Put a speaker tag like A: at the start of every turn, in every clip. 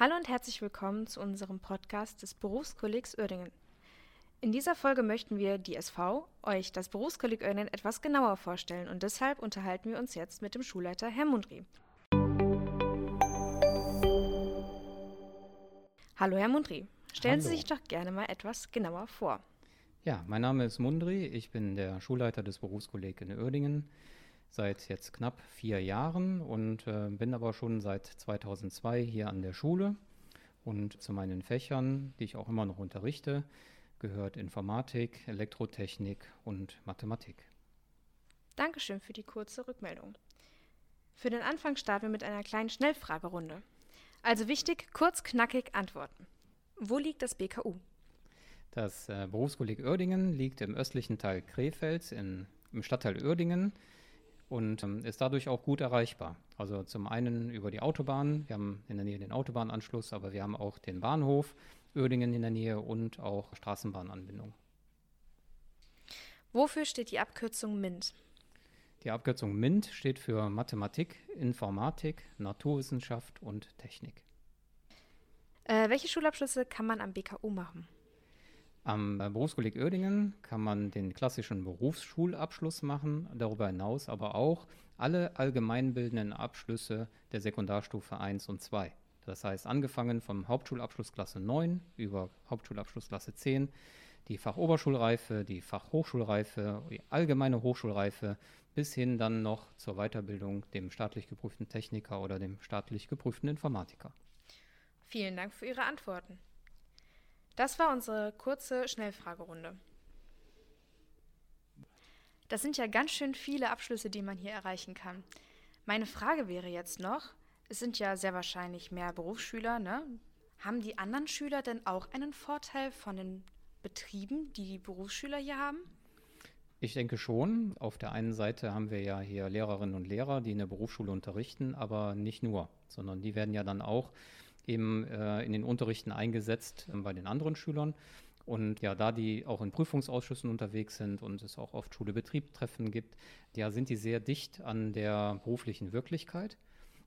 A: Hallo und herzlich willkommen zu unserem Podcast des Berufskollegs Uerdingen. In dieser Folge möchten wir, die SV, euch das Berufskolleg Uerdingen etwas genauer vorstellen und deshalb unterhalten wir uns jetzt mit dem Schulleiter Herr Mundry. Hallo Herr Mundry, stellen
B: Hallo.
A: Sie sich doch gerne mal etwas genauer vor.
B: Ja, mein Name ist Mundri, ich bin der Schulleiter des Berufskollegs in Uerdingen seit jetzt knapp vier Jahren und äh, bin aber schon seit 2002 hier an der Schule. Und zu meinen Fächern, die ich auch immer noch unterrichte, gehört Informatik, Elektrotechnik und Mathematik.
A: Dankeschön für die kurze Rückmeldung. Für den Anfang starten wir mit einer kleinen Schnellfragerunde. Also wichtig, kurz, knackig antworten. Wo liegt das BKU?
B: Das äh, Berufskolleg Uerdingen liegt im östlichen Teil Krefelds in, im Stadtteil Uerdingen und ähm, ist dadurch auch gut erreichbar. Also zum einen über die Autobahn, wir haben in der Nähe den Autobahnanschluss, aber wir haben auch den Bahnhof Uerdingen in der Nähe und auch Straßenbahnanbindung.
A: Wofür steht die Abkürzung MINT?
B: Die Abkürzung MINT steht für Mathematik, Informatik, Naturwissenschaft und Technik.
A: Äh, welche Schulabschlüsse kann man am BKU machen?
B: Am äh, Berufskolleg Uerdingen kann man den klassischen Berufsschulabschluss machen, darüber hinaus aber auch alle allgemeinbildenden Abschlüsse der Sekundarstufe 1 und 2. Das heißt, angefangen vom Hauptschulabschluss Klasse 9 über Hauptschulabschluss Klasse 10, die Fachoberschulreife, die Fachhochschulreife, die allgemeine Hochschulreife bis hin dann noch zur Weiterbildung dem staatlich geprüften Techniker oder dem staatlich geprüften Informatiker.
A: Vielen Dank für Ihre Antworten. Das war unsere kurze Schnellfragerunde. Das sind ja ganz schön viele Abschlüsse, die man hier erreichen kann. Meine Frage wäre jetzt noch, es sind ja sehr wahrscheinlich mehr Berufsschüler, ne? Haben die anderen Schüler denn auch einen Vorteil von den Betrieben, die die Berufsschüler hier haben?
B: Ich denke schon. Auf der einen Seite haben wir ja hier Lehrerinnen und Lehrer, die in der Berufsschule unterrichten, aber nicht nur, sondern die werden ja dann auch eben äh, in den Unterrichten eingesetzt äh, bei den anderen Schülern. Und ja, da die auch in Prüfungsausschüssen unterwegs sind und es auch oft Schule-Betrieb-Treffen gibt, ja, sind die sehr dicht an der beruflichen Wirklichkeit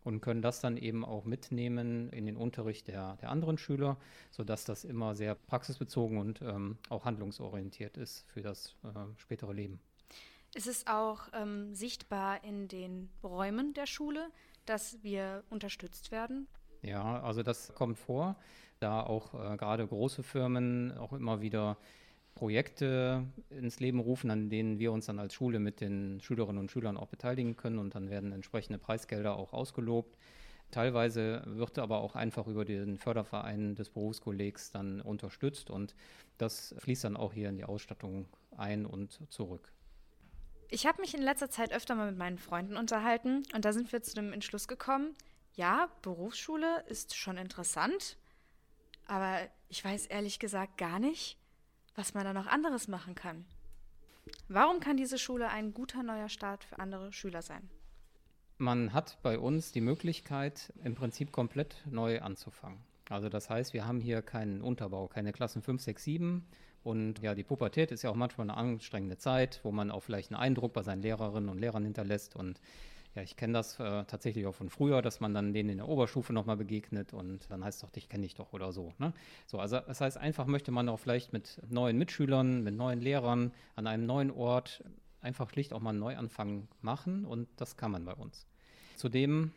B: und können das dann eben auch mitnehmen in den Unterricht der, der anderen Schüler, sodass das immer sehr praxisbezogen und ähm, auch handlungsorientiert ist für das äh, spätere Leben.
A: Ist es auch ähm, sichtbar in den Räumen der Schule, dass wir unterstützt werden?
B: Ja, also das kommt vor, da auch äh, gerade große Firmen auch immer wieder Projekte ins Leben rufen, an denen wir uns dann als Schule mit den Schülerinnen und Schülern auch beteiligen können und dann werden entsprechende Preisgelder auch ausgelobt. Teilweise wird aber auch einfach über den Förderverein des Berufskollegs dann unterstützt und das fließt dann auch hier in die Ausstattung ein und zurück.
A: Ich habe mich in letzter Zeit öfter mal mit meinen Freunden unterhalten und da sind wir zu dem Entschluss gekommen, ja, Berufsschule ist schon interessant, aber ich weiß ehrlich gesagt gar nicht, was man da noch anderes machen kann. Warum kann diese Schule ein guter neuer Start für andere Schüler sein?
B: Man hat bei uns die Möglichkeit, im Prinzip komplett neu anzufangen. Also das heißt, wir haben hier keinen Unterbau, keine Klassen 5, 6, 7. Und ja, die Pubertät ist ja auch manchmal eine anstrengende Zeit, wo man auch vielleicht einen Eindruck bei seinen Lehrerinnen und Lehrern hinterlässt. Und ja, ich kenne das äh, tatsächlich auch von früher, dass man dann denen in der Oberstufe nochmal begegnet und dann heißt es doch, dich kenne ich doch oder so. Ne? So, also das heißt, einfach möchte man auch vielleicht mit neuen Mitschülern, mit neuen Lehrern an einem neuen Ort einfach schlicht auch mal einen Neuanfang machen und das kann man bei uns. Zudem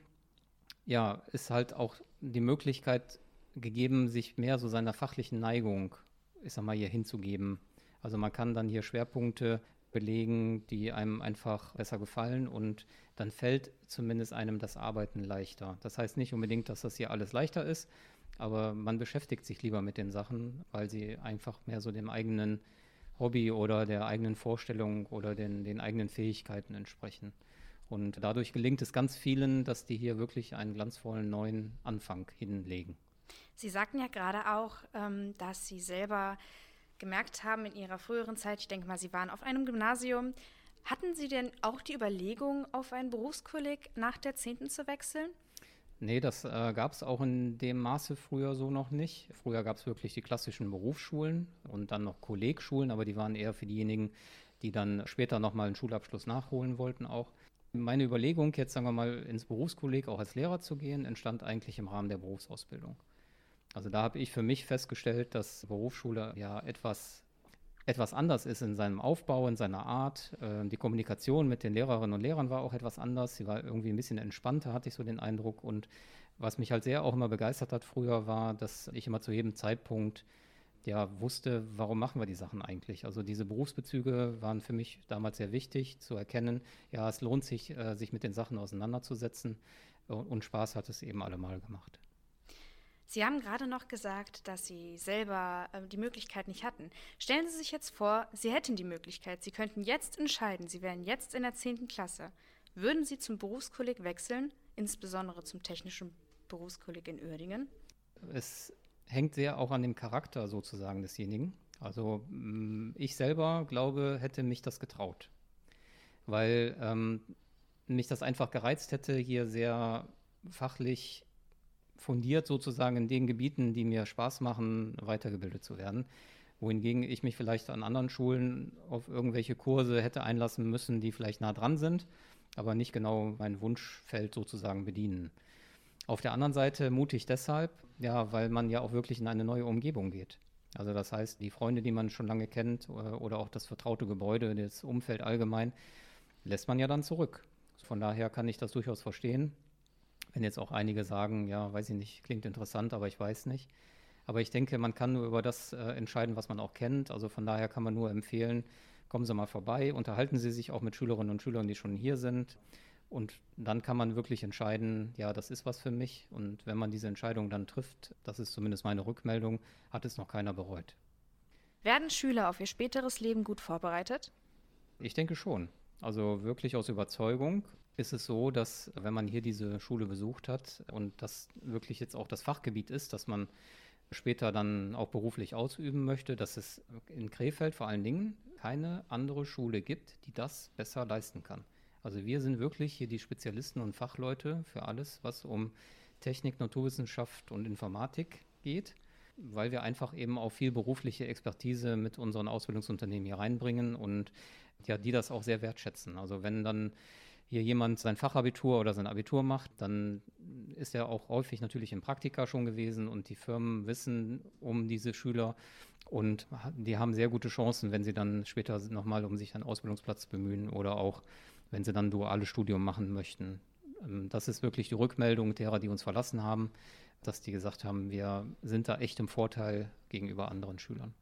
B: ja, ist halt auch die Möglichkeit gegeben, sich mehr so seiner fachlichen Neigung, ich sag mal, hier hinzugeben. Also man kann dann hier Schwerpunkte belegen, die einem einfach besser gefallen und dann fällt zumindest einem das Arbeiten leichter. Das heißt nicht unbedingt, dass das hier alles leichter ist, aber man beschäftigt sich lieber mit den Sachen, weil sie einfach mehr so dem eigenen Hobby oder der eigenen Vorstellung oder den, den eigenen Fähigkeiten entsprechen. Und dadurch gelingt es ganz vielen, dass die hier wirklich einen glanzvollen neuen Anfang hinlegen.
A: Sie sagten ja gerade auch, ähm, dass Sie selber gemerkt haben in Ihrer früheren Zeit, ich denke mal, Sie waren auf einem Gymnasium, hatten Sie denn auch die Überlegung, auf ein Berufskolleg nach der 10. zu wechseln?
B: Nee, das äh, gab es auch in dem Maße früher so noch nicht. Früher gab es wirklich die klassischen Berufsschulen und dann noch Kollegschulen, aber die waren eher für diejenigen, die dann später nochmal einen Schulabschluss nachholen wollten auch. Meine Überlegung, jetzt sagen wir mal ins Berufskolleg auch als Lehrer zu gehen, entstand eigentlich im Rahmen der Berufsausbildung. Also da habe ich für mich festgestellt, dass Berufsschule ja etwas etwas anders ist in seinem Aufbau, in seiner Art. Äh, die Kommunikation mit den Lehrerinnen und Lehrern war auch etwas anders. Sie war irgendwie ein bisschen entspannter, hatte ich so den Eindruck. Und was mich halt sehr auch immer begeistert hat früher, war, dass ich immer zu jedem Zeitpunkt ja wusste, warum machen wir die Sachen eigentlich. Also diese Berufsbezüge waren für mich damals sehr wichtig zu erkennen. Ja, es lohnt sich, äh, sich mit den Sachen auseinanderzusetzen. Und Spaß hat es eben allemal gemacht.
A: Sie haben gerade noch gesagt, dass Sie selber äh, die Möglichkeit nicht hatten. Stellen Sie sich jetzt vor, Sie hätten die Möglichkeit. Sie könnten jetzt entscheiden. Sie wären jetzt in der 10. Klasse. Würden Sie zum Berufskolleg wechseln, insbesondere zum technischen Berufskolleg in Uerdingen?
B: Es hängt sehr auch an dem Charakter sozusagen desjenigen. Also mm, ich selber glaube, hätte mich das getraut, weil ähm, mich das einfach gereizt hätte, hier sehr fachlich fundiert sozusagen in den Gebieten, die mir Spaß machen, weitergebildet zu werden. Wohingegen ich mich vielleicht an anderen Schulen auf irgendwelche Kurse hätte einlassen müssen, die vielleicht nah dran sind, aber nicht genau mein Wunschfeld sozusagen bedienen. Auf der anderen Seite mutig deshalb, ja, weil man ja auch wirklich in eine neue Umgebung geht. Also das heißt, die Freunde, die man schon lange kennt oder auch das vertraute Gebäude, das Umfeld allgemein, lässt man ja dann zurück. Von daher kann ich das durchaus verstehen. Wenn jetzt auch einige sagen, ja, weiß ich nicht, klingt interessant, aber ich weiß nicht. Aber ich denke, man kann nur über das äh, entscheiden, was man auch kennt. Also von daher kann man nur empfehlen, kommen Sie mal vorbei, unterhalten Sie sich auch mit Schülerinnen und Schülern, die schon hier sind. Und dann kann man wirklich entscheiden, ja, das ist was für mich. Und wenn man diese Entscheidung dann trifft, das ist zumindest meine Rückmeldung, hat es noch keiner bereut.
A: Werden Schüler auf ihr späteres Leben gut vorbereitet?
B: Ich denke schon. Also wirklich aus Überzeugung ist es so, dass wenn man hier diese Schule besucht hat und das wirklich jetzt auch das Fachgebiet ist, dass man später dann auch beruflich ausüben möchte, dass es in Krefeld vor allen Dingen keine andere Schule gibt, die das besser leisten kann. Also wir sind wirklich hier die Spezialisten und Fachleute für alles, was um Technik, Naturwissenschaft und Informatik geht, weil wir einfach eben auch viel berufliche Expertise mit unseren Ausbildungsunternehmen hier reinbringen und ja, die das auch sehr wertschätzen. Also wenn dann hier jemand sein Fachabitur oder sein Abitur macht, dann ist er auch häufig natürlich im Praktika schon gewesen und die Firmen wissen um diese Schüler und die haben sehr gute Chancen, wenn sie dann später nochmal um sich einen Ausbildungsplatz bemühen oder auch wenn sie dann duales Studium machen möchten. Ähm, das ist wirklich die Rückmeldung derer, die uns verlassen haben, dass die gesagt haben, wir sind da echt im Vorteil gegenüber anderen Schülern.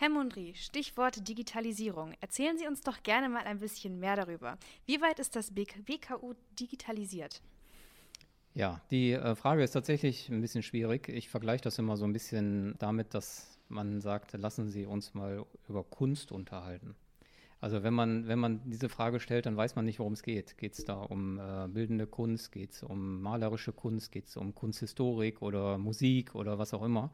A: Herr Mundry, Stichwort Digitalisierung. Erzählen Sie uns doch gerne mal ein bisschen mehr darüber. Wie weit ist das BKU digitalisiert?
B: Ja, die äh, Frage ist tatsächlich ein bisschen schwierig. Ich vergleiche das immer so ein bisschen damit, dass man sagt, lassen Sie uns mal über Kunst unterhalten. Also wenn man, wenn man diese Frage stellt, dann weiß man nicht, worum es geht. Geht es da um äh, bildende Kunst, geht es um malerische Kunst, geht es um Kunsthistorik oder Musik oder was auch immer.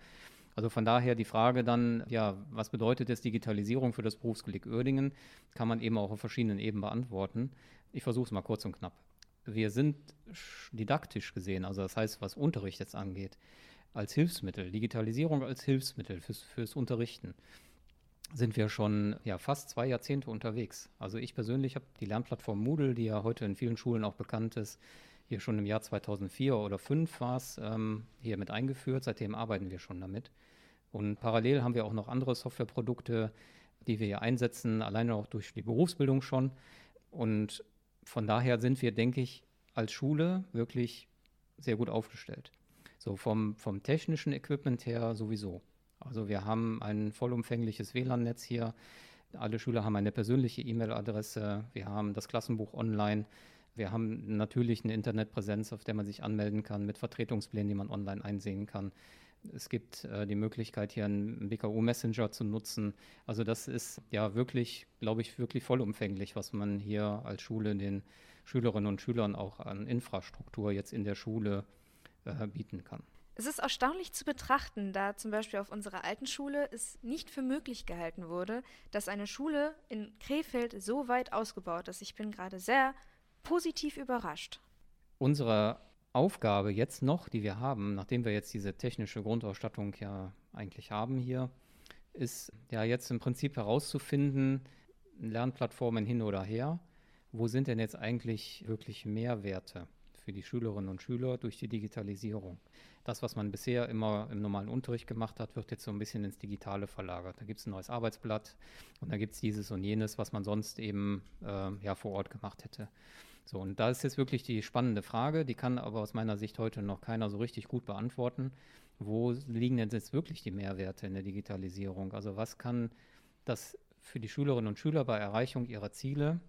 B: Also von daher die Frage dann, ja, was bedeutet jetzt Digitalisierung für das Berufskolleg Uerdingen, kann man eben auch auf verschiedenen Ebenen beantworten. Ich versuche es mal kurz und knapp. Wir sind didaktisch gesehen, also das heißt, was Unterricht jetzt angeht, als Hilfsmittel, Digitalisierung als Hilfsmittel fürs, fürs Unterrichten sind wir schon ja, fast zwei Jahrzehnte unterwegs. Also ich persönlich habe die Lernplattform Moodle, die ja heute in vielen Schulen auch bekannt ist, hier schon im Jahr 2004 oder 2005 war es, ähm, hier mit eingeführt. Seitdem arbeiten wir schon damit. Und parallel haben wir auch noch andere Softwareprodukte, die wir hier einsetzen, alleine auch durch die Berufsbildung schon. Und von daher sind wir, denke ich, als Schule wirklich sehr gut aufgestellt. So vom, vom technischen Equipment her sowieso. Also wir haben ein vollumfängliches WLAN-Netz hier. Alle Schüler haben eine persönliche E-Mail-Adresse. Wir haben das Klassenbuch online. Wir haben natürlich eine Internetpräsenz, auf der man sich anmelden kann, mit Vertretungsplänen, die man online einsehen kann. Es gibt äh, die Möglichkeit, hier einen BKU-Messenger zu nutzen. Also das ist ja wirklich, glaube ich, wirklich vollumfänglich, was man hier als Schule den Schülerinnen und Schülern auch an Infrastruktur jetzt in der Schule äh, bieten kann.
A: Es ist erstaunlich zu betrachten, da zum Beispiel auf unserer alten Schule es nicht für möglich gehalten wurde, dass eine Schule in Krefeld so weit ausgebaut ist. Ich bin gerade sehr positiv überrascht.
B: Unsere Aufgabe jetzt noch, die wir haben, nachdem wir jetzt diese technische Grundausstattung ja eigentlich haben hier, ist ja jetzt im Prinzip herauszufinden, Lernplattformen hin oder her, wo sind denn jetzt eigentlich wirklich Mehrwerte für die Schülerinnen und Schüler durch die Digitalisierung. Das, was man bisher immer im normalen Unterricht gemacht hat, wird jetzt so ein bisschen ins Digitale verlagert. Da gibt es ein neues Arbeitsblatt und da gibt es dieses und jenes, was man sonst eben äh, ja, vor Ort gemacht hätte. So, und da ist jetzt wirklich die spannende Frage, die kann aber aus meiner Sicht heute noch keiner so richtig gut beantworten. Wo liegen denn jetzt wirklich die Mehrwerte in der Digitalisierung? Also was kann das für die Schülerinnen und Schüler bei Erreichung ihrer Ziele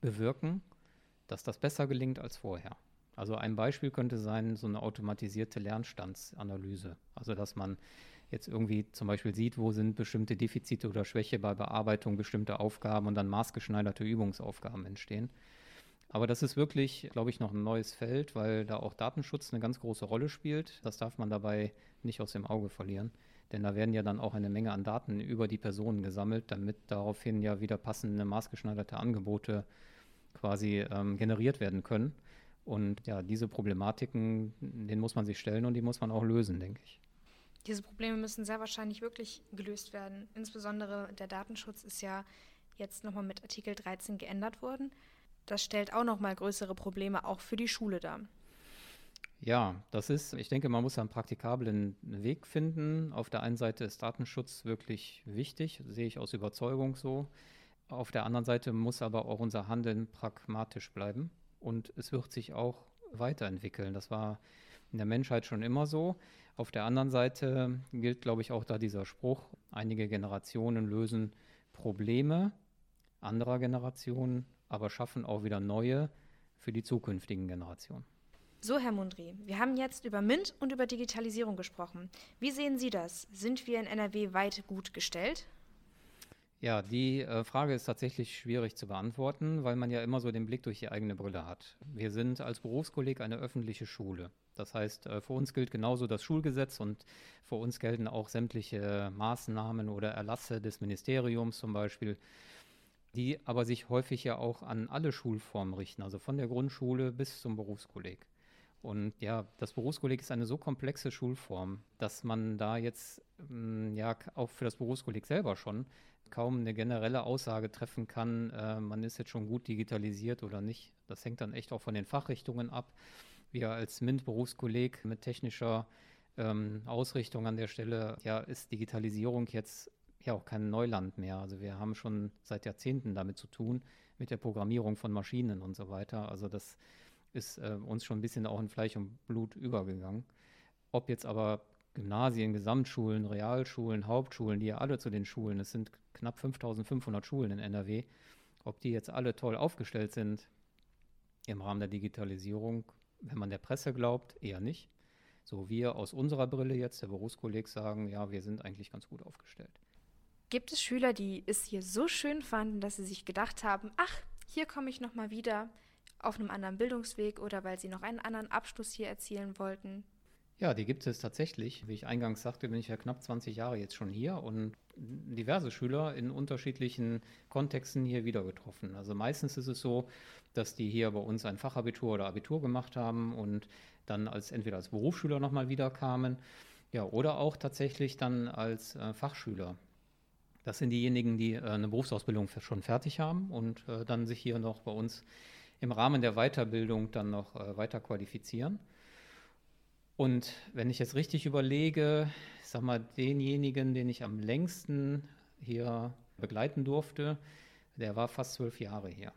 B: bewirken, dass das besser gelingt als vorher. Also ein Beispiel könnte sein, so eine automatisierte Lernstandsanalyse. Also dass man jetzt irgendwie zum Beispiel sieht, wo sind bestimmte Defizite oder Schwäche bei Bearbeitung bestimmter Aufgaben und dann maßgeschneiderte Übungsaufgaben entstehen. Aber das ist wirklich, glaube ich, noch ein neues Feld, weil da auch Datenschutz eine ganz große Rolle spielt. Das darf man dabei nicht aus dem Auge verlieren. Denn da werden ja dann auch eine Menge an Daten über die Personen gesammelt, damit daraufhin ja wieder passende maßgeschneiderte Angebote quasi ähm, generiert werden können. Und ja, diese Problematiken, denen muss man sich stellen und die muss man auch lösen, denke ich.
A: Diese Probleme müssen sehr wahrscheinlich wirklich gelöst werden. Insbesondere der Datenschutz ist ja jetzt nochmal mit Artikel 13 geändert worden. Das stellt auch nochmal größere Probleme auch für die Schule dar.
B: Ja, das ist, ich denke, man muss einen praktikablen Weg finden. Auf der einen Seite ist Datenschutz wirklich wichtig, sehe ich aus Überzeugung so. Auf der anderen Seite muss aber auch unser Handeln pragmatisch bleiben und es wird sich auch weiterentwickeln. Das war in der Menschheit schon immer so. Auf der anderen Seite gilt, glaube ich, auch da dieser Spruch, einige Generationen lösen Probleme anderer Generationen, aber schaffen auch wieder neue für die zukünftigen Generationen.
A: So, Herr Mundry, wir haben jetzt über MINT und über Digitalisierung gesprochen. Wie sehen Sie das? Sind wir in NRW weit gut gestellt?
B: Ja, die äh, Frage ist tatsächlich schwierig zu beantworten, weil man ja immer so den Blick durch die eigene Brille hat. Wir sind als Berufskolleg eine öffentliche Schule. Das heißt, äh, für uns gilt genauso das Schulgesetz und für uns gelten auch sämtliche Maßnahmen oder Erlasse des Ministeriums zum Beispiel, die aber sich häufig ja auch an alle Schulformen richten, also von der Grundschule bis zum Berufskolleg. Und ja, das Berufskolleg ist eine so komplexe Schulform, dass man da jetzt mm, ja auch für das Berufskolleg selber schon kaum eine generelle Aussage treffen kann, äh, man ist jetzt schon gut digitalisiert oder nicht. Das hängt dann echt auch von den Fachrichtungen ab. Wir als MINT-Berufskolleg mit technischer ähm, Ausrichtung an der Stelle, ja, ist Digitalisierung jetzt ja auch kein Neuland mehr. Also wir haben schon seit Jahrzehnten damit zu tun, mit der Programmierung von Maschinen und so weiter. Also das ist äh, uns schon ein bisschen auch in Fleisch und Blut übergegangen. Ob jetzt aber Gymnasien, Gesamtschulen, Realschulen, Hauptschulen, die ja alle zu den Schulen, es sind knapp 5500 Schulen in NRW, ob die jetzt alle toll aufgestellt sind im Rahmen der Digitalisierung, wenn man der Presse glaubt, eher nicht. So wir aus unserer Brille jetzt, der Berufskolleg, sagen, ja, wir sind eigentlich ganz gut aufgestellt.
A: Gibt es Schüler, die es hier so schön fanden, dass sie sich gedacht haben, ach, hier komme ich nochmal wieder, auf einem anderen Bildungsweg oder weil sie noch einen anderen Abschluss hier erzielen wollten?
B: Ja, die gibt es tatsächlich. Wie ich eingangs sagte, bin ich ja knapp 20 Jahre jetzt schon hier und diverse Schüler in unterschiedlichen Kontexten hier wieder getroffen. Also meistens ist es so, dass die hier bei uns ein Fachabitur oder Abitur gemacht haben und dann als entweder als Berufsschüler nochmal wieder kamen, ja, oder auch tatsächlich dann als äh, Fachschüler. Das sind diejenigen, die äh, eine Berufsausbildung schon fertig haben und äh, dann sich hier noch bei uns im Rahmen der Weiterbildung dann noch äh, weiter qualifizieren. Und wenn ich jetzt richtig überlege, ich sag mal, denjenigen, den ich am längsten hier begleiten durfte, der war fast zwölf Jahre hier.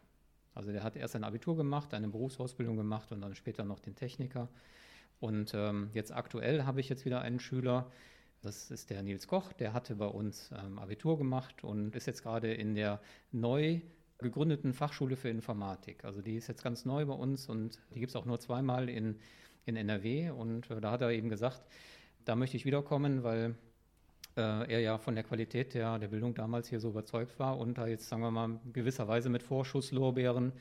B: Also der hat erst ein Abitur gemacht, eine Berufsausbildung gemacht und dann später noch den Techniker. Und ähm, jetzt aktuell habe ich jetzt wieder einen Schüler, das ist der Nils Koch, der hatte bei uns ähm, Abitur gemacht und ist jetzt gerade in der neu gegründeten Fachschule für Informatik. Also die ist jetzt ganz neu bei uns und die gibt es auch nur zweimal in, in NRW. Und äh, da hat er eben gesagt, da möchte ich wiederkommen, weil äh, er ja von der Qualität der, der Bildung damals hier so überzeugt war und da jetzt, sagen wir mal, gewisserweise mit Vorschusslorbeeren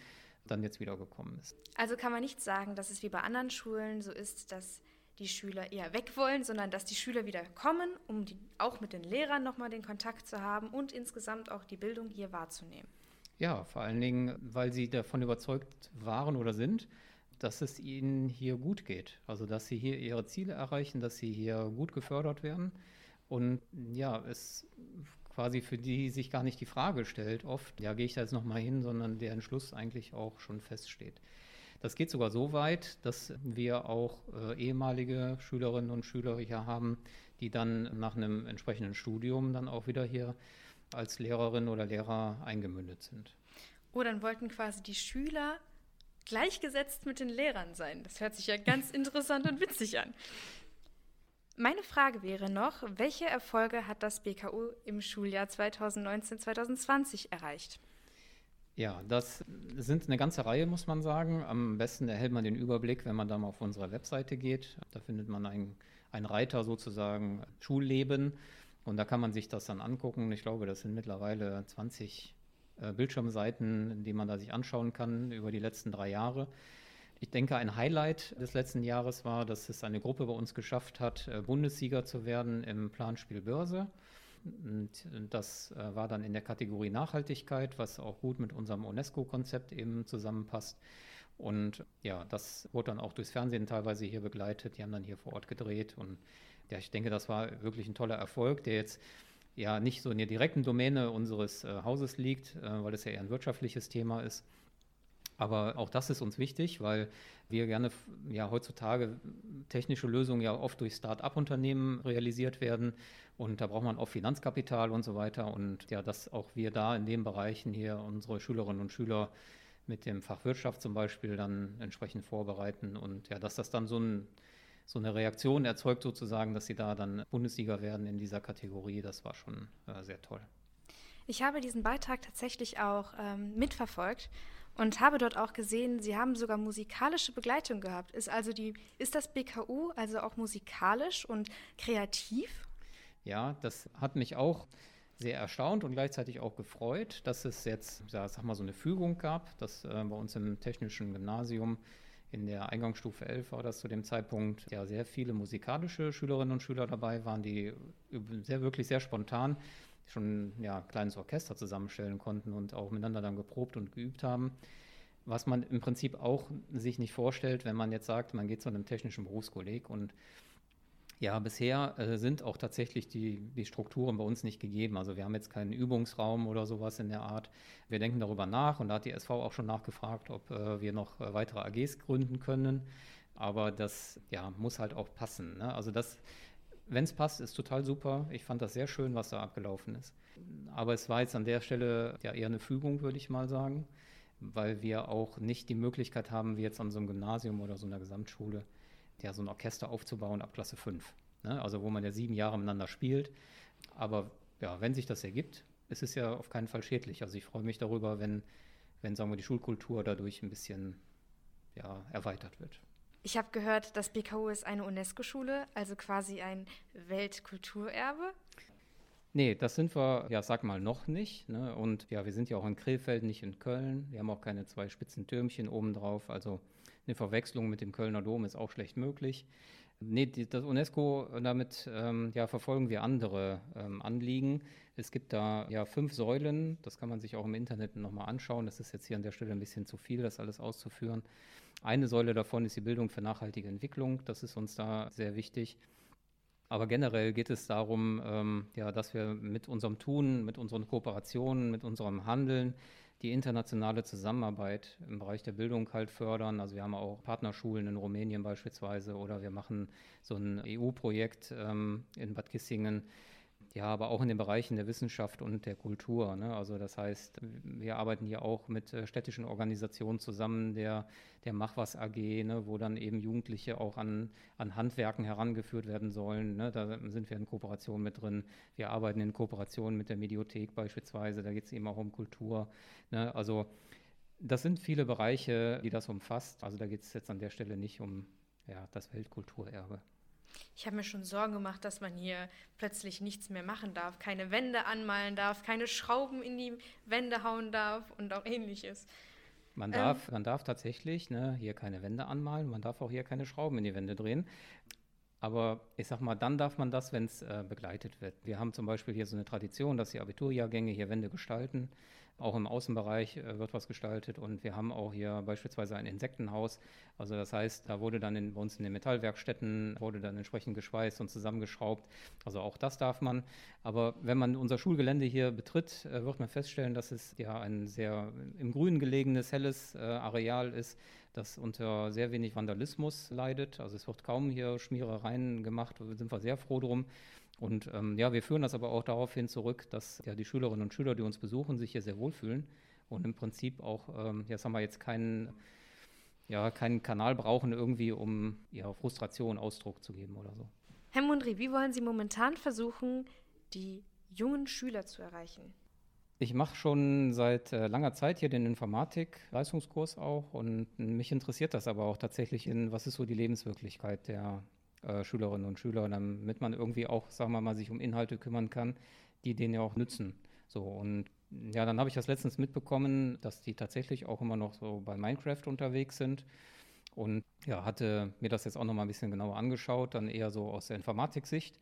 B: dann jetzt wiedergekommen ist.
A: Also kann man nicht sagen, dass es wie bei anderen Schulen so ist, dass die Schüler eher weg wollen, sondern dass die Schüler wieder kommen, um die, auch mit den Lehrern nochmal den Kontakt zu haben und insgesamt auch die Bildung hier wahrzunehmen.
B: Ja, vor allen Dingen, weil sie davon überzeugt waren oder sind, dass es ihnen hier gut geht. Also, dass sie hier ihre Ziele erreichen, dass sie hier gut gefördert werden. Und ja, es quasi für die sich gar nicht die Frage stellt, oft, ja, gehe ich da jetzt nochmal hin, sondern der Entschluss eigentlich auch schon feststeht. Das geht sogar so weit, dass wir auch äh, ehemalige Schülerinnen und Schüler hier haben, die dann nach einem entsprechenden Studium dann auch wieder hier als Lehrerin oder Lehrer eingemündet sind.
A: Oh, dann wollten quasi die Schüler gleichgesetzt mit den Lehrern sein. Das hört sich ja ganz interessant und witzig an. Meine Frage wäre noch, welche Erfolge hat das BKU im Schuljahr 2019-2020 erreicht?
B: Ja, das sind eine ganze Reihe, muss man sagen. Am besten erhält man den Überblick, wenn man dann mal auf unsere Webseite geht. Da findet man einen, einen Reiter sozusagen Schulleben und da kann man sich das dann angucken. Ich glaube, das sind mittlerweile 20 äh, Bildschirmseiten, die man da sich anschauen kann über die letzten drei Jahre. Ich denke, ein Highlight des letzten Jahres war, dass es eine Gruppe bei uns geschafft hat, äh, Bundessieger zu werden im Planspiel Börse. Und das äh, war dann in der Kategorie Nachhaltigkeit, was auch gut mit unserem UNESCO-Konzept eben zusammenpasst. Und ja, das wurde dann auch durchs Fernsehen teilweise hier begleitet. Die haben dann hier vor Ort gedreht. Und ja, ich denke, das war wirklich ein toller Erfolg, der jetzt ja nicht so in der direkten Domäne unseres äh, Hauses liegt, äh, weil es ja eher ein wirtschaftliches Thema ist. Aber auch das ist uns wichtig, weil wir gerne ja heutzutage technische Lösungen ja oft durch Start-up-Unternehmen realisiert werden. Und da braucht man auch Finanzkapital und so weiter. Und ja, dass auch wir da in den Bereichen hier unsere Schülerinnen und Schüler mit dem Fach Wirtschaft zum Beispiel dann entsprechend vorbereiten. Und ja, dass das dann so, ein, so eine Reaktion erzeugt sozusagen, dass sie da dann Bundesliga werden in dieser Kategorie, das war schon äh, sehr toll.
A: Ich habe diesen Beitrag tatsächlich auch ähm, mitverfolgt und habe dort auch gesehen, Sie haben sogar musikalische Begleitung gehabt. Ist also die, ist das BKU also auch musikalisch und kreativ?
B: Ja, das hat mich auch sehr erstaunt und gleichzeitig auch gefreut, dass es jetzt, sag mal, so eine Fügung gab, dass äh, bei uns im technischen Gymnasium in der Eingangsstufe 11 war das zu dem Zeitpunkt ja sehr viele musikalische Schülerinnen und Schüler dabei waren, die sehr wirklich sehr spontan schon ja, ein kleines Orchester zusammenstellen konnten und auch miteinander dann geprobt und geübt haben. Was man im Prinzip auch sich nicht vorstellt, wenn man jetzt sagt, man geht zu einem technischen Berufskolleg und ja, bisher äh, sind auch tatsächlich die, die Strukturen bei uns nicht gegeben. Also wir haben jetzt keinen Übungsraum oder sowas in der Art. Wir denken darüber nach und da hat die SV auch schon nachgefragt, ob äh, wir noch äh, weitere AGs gründen können. Aber das ja, muss halt auch passen. Ne? Also das wenn es passt, ist total super. Ich fand das sehr schön, was da abgelaufen ist. Aber es war jetzt an der Stelle ja eher eine Fügung, würde ich mal sagen, weil wir auch nicht die Möglichkeit haben, wie jetzt an so einem Gymnasium oder so einer Gesamtschule, ja, so ein Orchester aufzubauen ab Klasse 5. Ne? Also wo man ja sieben Jahre miteinander spielt. Aber ja, wenn sich das ergibt, ist es ja auf keinen Fall schädlich. Also ich freue mich darüber, wenn, wenn sagen wir, die Schulkultur dadurch ein bisschen ja, erweitert wird.
A: Ich habe gehört, das BKU ist eine UNESCO-Schule, also quasi ein Weltkulturerbe.
B: Nee, das sind wir, ja, sag mal, noch nicht. Ne? Und ja, wir sind ja auch in Krefeld, nicht in Köln. Wir haben auch keine zwei spitzen Türmchen obendrauf. Also eine Verwechslung mit dem Kölner Dom ist auch schlecht möglich. Nee, die, das UNESCO, damit ähm, ja, verfolgen wir andere ähm, Anliegen. Es gibt da ja fünf Säulen, das kann man sich auch im Internet nochmal anschauen. Das ist jetzt hier an der Stelle ein bisschen zu viel, das alles auszuführen. Eine Säule davon ist die Bildung für nachhaltige Entwicklung. Das ist uns da sehr wichtig. Aber generell geht es darum, ähm, ja, dass wir mit unserem Tun, mit unseren Kooperationen, mit unserem Handeln die internationale Zusammenarbeit im Bereich der Bildung halt fördern. Also wir haben auch Partnerschulen in Rumänien beispielsweise oder wir machen so ein EU-Projekt ähm, in Bad Kissingen, ja, aber auch in den Bereichen der Wissenschaft und der Kultur. Ne? Also das heißt, wir arbeiten hier auch mit äh, städtischen Organisationen zusammen, der, der Mach was AG, ne? wo dann eben Jugendliche auch an, an Handwerken herangeführt werden sollen. Ne? Da sind wir in Kooperation mit drin. Wir arbeiten in Kooperation mit der Mediothek beispielsweise, da geht es eben auch um Kultur. Ne? Also das sind viele Bereiche, die das umfasst. Also da geht es jetzt an der Stelle nicht um ja, das Weltkulturerbe.
A: Ich habe mir schon Sorgen gemacht, dass man hier plötzlich nichts mehr machen darf, keine Wände anmalen darf, keine Schrauben in die Wände hauen darf und auch ähnliches.
B: Man darf, ähm, man darf tatsächlich ne, hier keine Wände anmalen, man darf auch hier keine Schrauben in die Wände drehen. Aber ich sag mal, dann darf man das, wenn es äh, begleitet wird. Wir haben zum Beispiel hier so eine Tradition, dass die Abiturjahrgänge hier Wände gestalten. Auch im Außenbereich äh, wird was gestaltet und wir haben auch hier beispielsweise ein Insektenhaus. Also das heißt, da wurde dann in, bei uns in den Metallwerkstätten, wurde dann entsprechend geschweißt und zusammengeschraubt. Also auch das darf man. Aber wenn man unser Schulgelände hier betritt, äh, wird man feststellen, dass es ja ein sehr im Grün gelegenes, helles äh, Areal ist, das unter sehr wenig Vandalismus leidet. Also es wird kaum hier Schmierereien gemacht, da sind wir sehr froh drum. Und ähm, ja, wir führen das aber auch darauf hin zurück, dass ja die Schülerinnen und Schüler, die uns besuchen, sich hier sehr wohlfühlen und im Prinzip auch, ähm, jetzt haben wir jetzt keinen, ja, keinen Kanal brauchen irgendwie, um ja, Frustration Ausdruck zu geben oder so.
A: Herr Mundri, wie wollen Sie momentan versuchen, die jungen Schüler zu erreichen?
B: Ich mache schon seit äh, langer Zeit hier den Informatik-Leistungskurs auch und mich interessiert das aber auch tatsächlich in, was ist so die Lebenswirklichkeit der äh, Schülerinnen und Schüler, damit man irgendwie auch, sagen wir mal, sich um Inhalte kümmern kann, die denen ja auch nützen. So und ja, dann habe ich das letztens mitbekommen, dass die tatsächlich auch immer noch so bei Minecraft unterwegs sind und ja, hatte mir das jetzt auch noch mal ein bisschen genauer angeschaut, dann eher so aus der Informatiksicht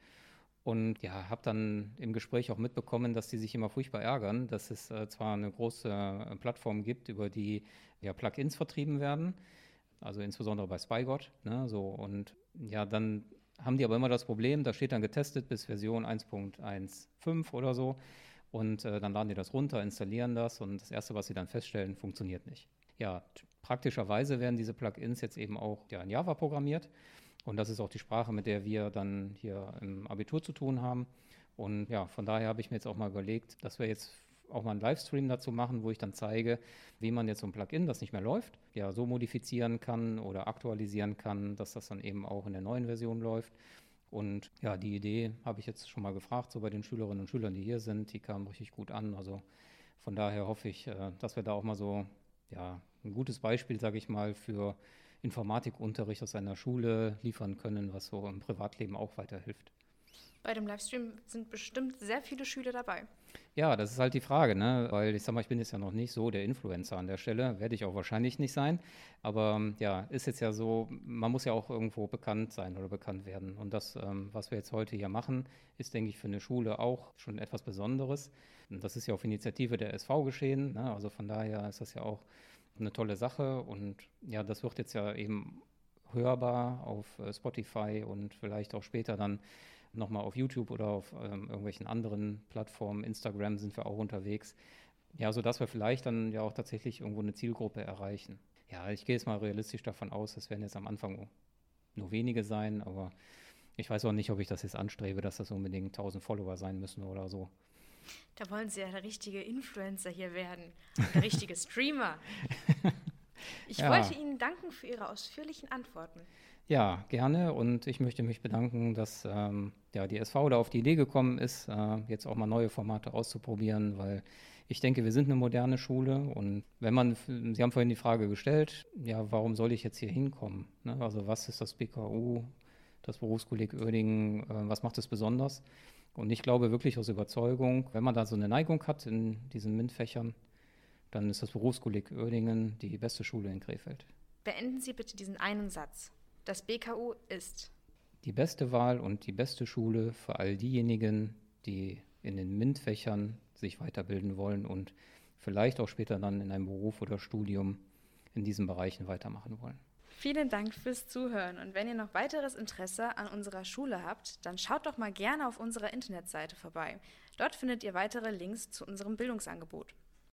B: und ja, habe dann im Gespräch auch mitbekommen, dass die sich immer furchtbar ärgern, dass es äh, zwar eine große äh, Plattform gibt, über die ja Plugins vertrieben werden, also insbesondere bei SpyGod, ne, so und ja, dann haben die aber immer das Problem, da steht dann getestet bis Version 1.15 oder so. Und äh, dann laden die das runter, installieren das und das Erste, was sie dann feststellen, funktioniert nicht. Ja, praktischerweise werden diese Plugins jetzt eben auch ja, in Java programmiert. Und das ist auch die Sprache, mit der wir dann hier im Abitur zu tun haben. Und ja, von daher habe ich mir jetzt auch mal überlegt, dass wir jetzt auch mal einen Livestream dazu machen, wo ich dann zeige, wie man jetzt so ein Plugin, das nicht mehr läuft, ja so modifizieren kann oder aktualisieren kann, dass das dann eben auch in der neuen Version läuft. Und ja, die Idee habe ich jetzt schon mal gefragt, so bei den Schülerinnen und Schülern, die hier sind, die kamen richtig gut an. Also von daher hoffe ich, äh, dass wir da auch mal so ja, ein gutes Beispiel, sage ich mal, für Informatikunterricht aus einer Schule liefern können, was so im Privatleben auch weiterhilft.
A: Bei dem Livestream sind bestimmt sehr viele Schüler dabei.
B: Ja, das ist halt die Frage, ne? weil ich sag mal, ich bin jetzt ja noch nicht so der Influencer an der Stelle, werde ich auch wahrscheinlich nicht sein. Aber ähm, ja, ist jetzt ja so, man muss ja auch irgendwo bekannt sein oder bekannt werden. Und das, ähm, was wir jetzt heute hier machen, ist, denke ich, für eine Schule auch schon etwas Besonderes. Und das ist ja auf Initiative der SV geschehen. Ne? Also von daher ist das ja auch eine tolle Sache. Und ja, das wird jetzt ja eben hörbar auf äh, Spotify und vielleicht auch später dann nochmal auf YouTube oder auf ähm, irgendwelchen anderen Plattformen, Instagram sind wir auch unterwegs. Ja, sodass wir vielleicht dann ja auch tatsächlich irgendwo eine Zielgruppe erreichen. Ja, ich gehe jetzt mal realistisch davon aus, das werden jetzt am Anfang nur wenige sein, aber ich weiß auch nicht, ob ich das jetzt anstrebe, dass das unbedingt 1000 Follower sein müssen oder so.
A: Da wollen Sie ja der richtige Influencer hier werden, der richtige Streamer. Ich ja. wollte Ihnen danken für Ihre ausführlichen Antworten.
B: Ja, gerne. Und ich möchte mich bedanken, dass ähm, ja, die SV da auf die Idee gekommen ist, äh, jetzt auch mal neue Formate auszuprobieren, weil ich denke, wir sind eine moderne Schule. Und wenn man, Sie haben vorhin die Frage gestellt, ja, warum soll ich jetzt hier hinkommen? Ne? Also was ist das BKU, das Berufskolleg Oerdingen, äh, was macht es besonders? Und ich glaube wirklich aus Überzeugung, wenn man da so eine Neigung hat in diesen MINT-Fächern, dann ist das Berufskolleg Oerdingen die beste Schule in Krefeld.
A: Beenden Sie bitte diesen einen Satz. Das BKU ist
B: die beste Wahl und die beste Schule für all diejenigen, die in den MINT-Fächern sich weiterbilden wollen und vielleicht auch später dann in einem Beruf oder Studium in diesen Bereichen weitermachen wollen.
A: Vielen Dank fürs Zuhören und wenn ihr noch weiteres Interesse an unserer Schule habt, dann schaut doch mal gerne auf unserer Internetseite vorbei. Dort findet ihr weitere Links zu unserem Bildungsangebot.